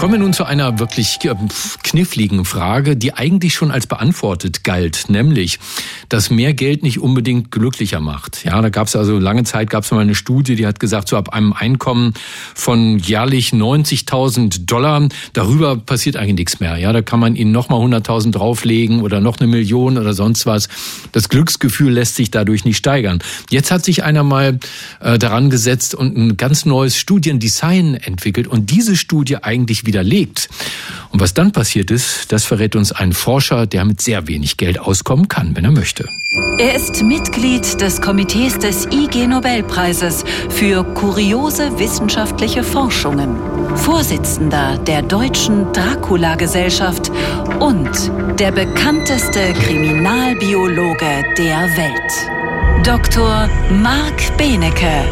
Kommen wir nun zu einer wirklich kniffligen Frage, die eigentlich schon als beantwortet galt, nämlich, dass mehr Geld nicht unbedingt glücklicher macht. Ja, da gab es also lange Zeit gab es mal eine Studie, die hat gesagt, so ab einem Einkommen von jährlich 90.000 Dollar darüber passiert eigentlich nichts mehr. Ja, da kann man ihnen noch mal 100.000 drauflegen oder noch eine Million oder sonst was. Das Glücksgefühl lässt sich dadurch nicht steigern. Jetzt hat sich einer mal äh, daran gesetzt und ein ganz neues Studiendesign entwickelt und diese Studie eigentlich widerlegt. Und was dann passiert ist, das verrät uns ein Forscher, der mit sehr wenig Geld auskommen kann, wenn er möchte. Er ist Mitglied des Komitees des IG Nobelpreises für kuriose wissenschaftliche Forschungen, Vorsitzender der Deutschen Dracula-Gesellschaft und der bekannteste Kriminalbiologe der Welt. Dr. Marc Benecke,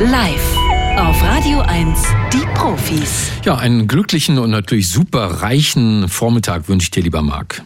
live auf Radio 1, die Profis. Ja, einen glücklichen und natürlich super reichen Vormittag wünsche ich dir, lieber Marc.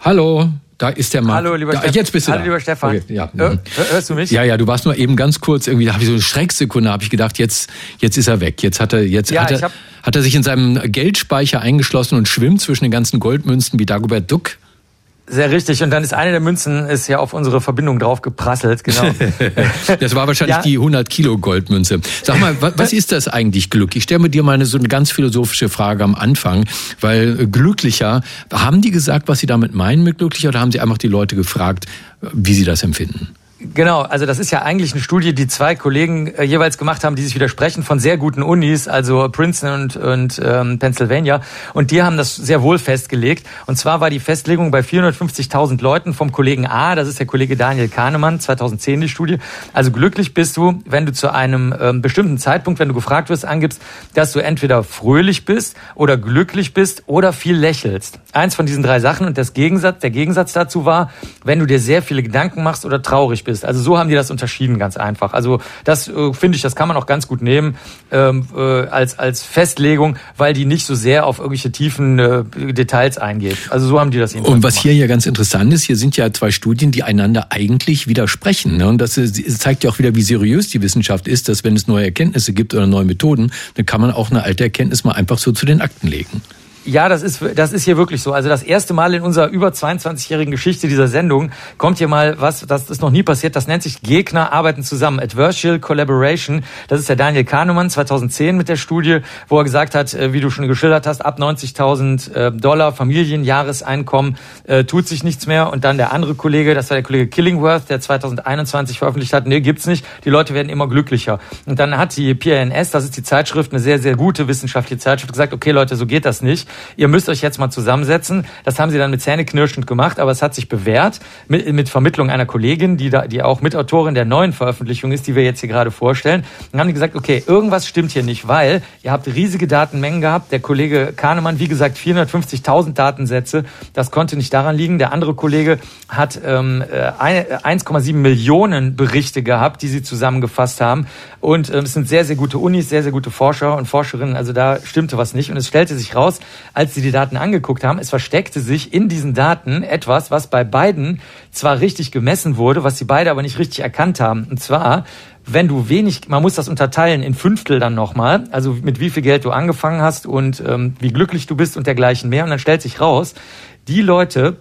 Hallo, da ist der Marc. Hallo, lieber da, Stefan. Jetzt bist du Hallo, da. lieber Stefan. Okay, ja. Hör, mhm. hörst du mich? Ja, ja, du warst nur eben ganz kurz irgendwie, da habe ich so eine Schrecksekunde, habe ich gedacht, jetzt, jetzt ist er weg. Jetzt hat er, jetzt Ja, hat, er, hab- hat er sich in seinem Geldspeicher eingeschlossen und schwimmt zwischen den ganzen Goldmünzen wie Dagobert Duck. Sehr richtig. Und dann ist eine der Münzen ist ja auf unsere Verbindung drauf geprasselt. Genau. Das war wahrscheinlich Ja. die 100 Kilo Goldmünze. Sag mal, wa- was ist das eigentlich Glück? Ich stelle mir dir mal eine, so eine ganz philosophische Frage am Anfang, weil äh, glücklicher, haben die gesagt, was sie damit meinen mit glücklicher oder haben sie einfach die Leute gefragt, äh, wie sie das empfinden? Genau, also das ist ja eigentlich eine Studie, die zwei Kollegen äh, jeweils gemacht haben, die sich widersprechen von sehr guten Unis, also Princeton und, und ähm, Pennsylvania. Und die haben das sehr wohl festgelegt. Und zwar war die Festlegung bei 450.000 Leuten vom Kollegen A, das ist der Kollege Daniel Kahnemann, 2010 die Studie. Also glücklich bist du, wenn du zu einem ähm, bestimmten Zeitpunkt, wenn du gefragt wirst, angibst, dass du entweder fröhlich bist oder glücklich bist oder viel lächelst. Eins von diesen drei Sachen. Und das Gegensatz, der Gegensatz dazu war, wenn du dir sehr viele Gedanken machst oder traurig bist. Also so haben die das unterschieden, ganz einfach. Also das äh, finde ich, das kann man auch ganz gut nehmen ähm, äh, als, als Festlegung, weil die nicht so sehr auf irgendwelche tiefen äh, Details eingeht. Also so haben die das jedenfalls Und was gemacht. hier ja ganz interessant ist, hier sind ja zwei Studien, die einander eigentlich widersprechen. Ne? Und das ist- es zeigt ja auch wieder, wie seriös die Wissenschaft ist, dass wenn es neue Erkenntnisse gibt oder neue Methoden, dann kann man auch eine alte Erkenntnis mal einfach so zu den Akten legen. Ja, das ist, das ist hier wirklich so. Also das erste Mal in unserer über 22-jährigen Geschichte dieser Sendung kommt hier mal was, das ist noch nie passiert. Das nennt sich Gegner arbeiten zusammen. Adversarial Collaboration. Das ist der Daniel Kahnemann 2010 mit der Studie, wo er gesagt hat, äh, wie du schon geschildert hast, ab 90.000 äh, Dollar Familienjahreseinkommen äh, tut sich nichts mehr. Und dann der andere Kollege, das war der Kollege Killingworth, der 2021 veröffentlicht hat, nee, gibt's nicht. Die Leute werden immer glücklicher. Und dann hat die PNS, das ist die Zeitschrift, eine sehr, sehr gute wissenschaftliche Zeitschrift, gesagt, okay Leute, so geht das nicht. Ihr müsst euch jetzt mal zusammensetzen. Das haben sie dann mit Zähneknirschend gemacht, aber es hat sich bewährt mit, mit Vermittlung einer Kollegin, die da, die auch Mitautorin der neuen Veröffentlichung ist, die wir jetzt hier gerade vorstellen. Dann haben die gesagt, okay, irgendwas stimmt hier nicht, weil ihr habt riesige Datenmengen gehabt. Der Kollege Kahnemann, wie gesagt, 450.000 Datensätze. Das konnte nicht daran liegen. Der andere Kollege hat ähm, äh, ein- 1,7 Millionen Berichte gehabt, die sie zusammengefasst haben. Und ähm, es sind sehr, sehr gute Unis, sehr, sehr gute Forscher und Forscherinnen. Also da stimmte was nicht. Und es stellte sich raus, als sie die Daten angeguckt haben, es versteckte sich in diesen Daten etwas, was bei beiden zwar richtig gemessen wurde, was sie beide aber nicht richtig erkannt haben. Und zwar, wenn du wenig, man muss das unterteilen in Fünftel dann nochmal, also mit wie viel Geld du angefangen hast und ähm, wie glücklich du bist und dergleichen mehr. Und dann stellt sich raus, die Leute,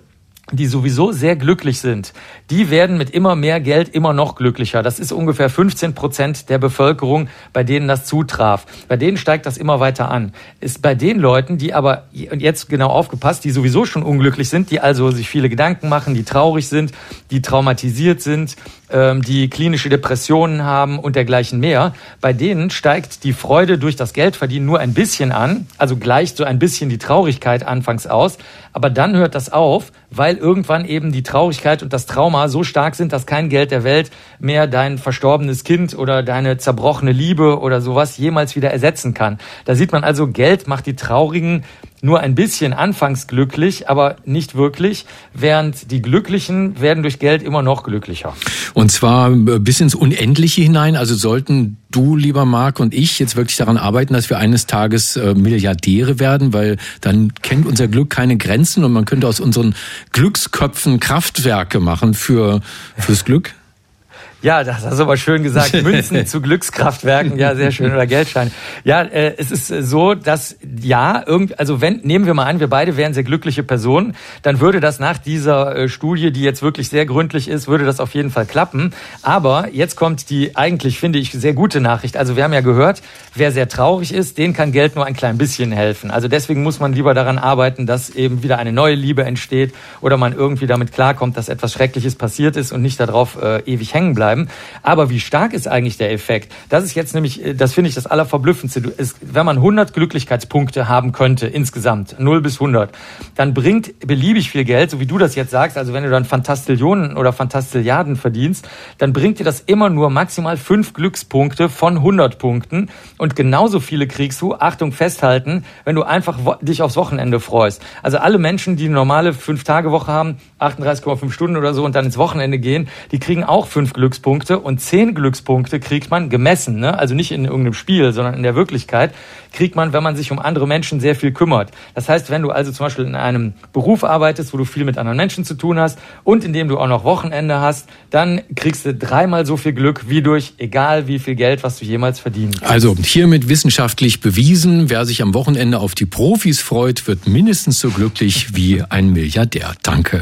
die sowieso sehr glücklich sind, die werden mit immer mehr Geld immer noch glücklicher. Das ist ungefähr 15 Prozent der Bevölkerung, bei denen das zutraf. Bei denen steigt das immer weiter an. Ist bei den Leuten, die aber, und jetzt genau aufgepasst, die sowieso schon unglücklich sind, die also sich viele Gedanken machen, die traurig sind, die traumatisiert sind, die klinische Depressionen haben und dergleichen mehr, bei denen steigt die Freude durch das Geldverdienen nur ein bisschen an, also gleicht so ein bisschen die Traurigkeit anfangs aus, aber dann hört das auf, weil irgendwann eben die Traurigkeit und das Trauma so stark sind, dass kein Geld der Welt mehr dein verstorbenes Kind oder deine zerbrochene Liebe oder sowas jemals wieder ersetzen kann. Da sieht man also, Geld macht die Traurigen nur ein bisschen anfangs glücklich, aber nicht wirklich, während die Glücklichen werden durch Geld immer noch glücklicher. Und zwar äh, bis ins Unendliche hinein. Also sollten du, lieber Marc, und ich jetzt wirklich daran arbeiten, dass wir eines Tages äh, Milliardäre werden, weil dann kennt unser Glück keine Grenzen und man könnte aus unseren Glücksköpfen Kraftwerke machen für fürs Glück. Ja, das hast du aber schön gesagt. Münzen zu Glückskraftwerken, ja, sehr schön. Oder Geldscheine. Ja, äh, es ist so, dass ja, irgend, also wenn, nehmen wir mal an, wir beide wären sehr glückliche Personen, dann würde das nach dieser äh, Studie, die jetzt wirklich sehr gründlich ist, würde das auf jeden Fall klappen. Aber jetzt kommt die eigentlich, finde ich, sehr gute Nachricht. Also wir haben ja gehört, wer sehr traurig ist, den kann Geld nur ein klein bisschen helfen. Also deswegen muss man lieber daran arbeiten, dass eben wieder eine neue Liebe entsteht oder man irgendwie damit klarkommt, dass etwas Schreckliches passiert ist und nicht darauf äh, ewig hängen bleibt bleiben. Aber wie stark ist eigentlich der Effekt? Das ist jetzt nämlich, äh, das finde ich das Allerverblüffendste. Es, wenn man 100 Glücklichkeitspunkte haben könnte insgesamt, 0 bis 100, dann bringt beliebig viel Geld, so wie du das jetzt sagst, also wenn du dann Fantastillionen oder Fantastilliarden verdienst, dann bringt dir das immer nur maximal 5 Glückspunkte von 100 Punkten und genauso viele kriegst du, Achtung, festhalten, wenn du einfach dich aufs Wochenende freust. Also alle Menschen, die eine normale 5-Tage-Woche haben, 38,5 Stunden oder so und dann ins Wochenende gehen, die kriegen auch 5 Glückspunkte Glückspunkte und zehn Glückspunkte kriegt man gemessen, ne? also nicht in irgendeinem Spiel, sondern in der Wirklichkeit, kriegt man, wenn man sich um andere Menschen sehr viel kümmert. Das heißt, wenn du also zum Beispiel in einem Beruf arbeitest, wo du viel mit anderen Menschen zu tun hast und in dem du auch noch Wochenende hast, dann kriegst du dreimal so viel Glück wie durch egal wie viel Geld, was du jemals verdienen kannst. Also hiermit wissenschaftlich bewiesen, wer sich am Wochenende auf die Profis freut, wird mindestens so glücklich wie ein Milliardär. Danke.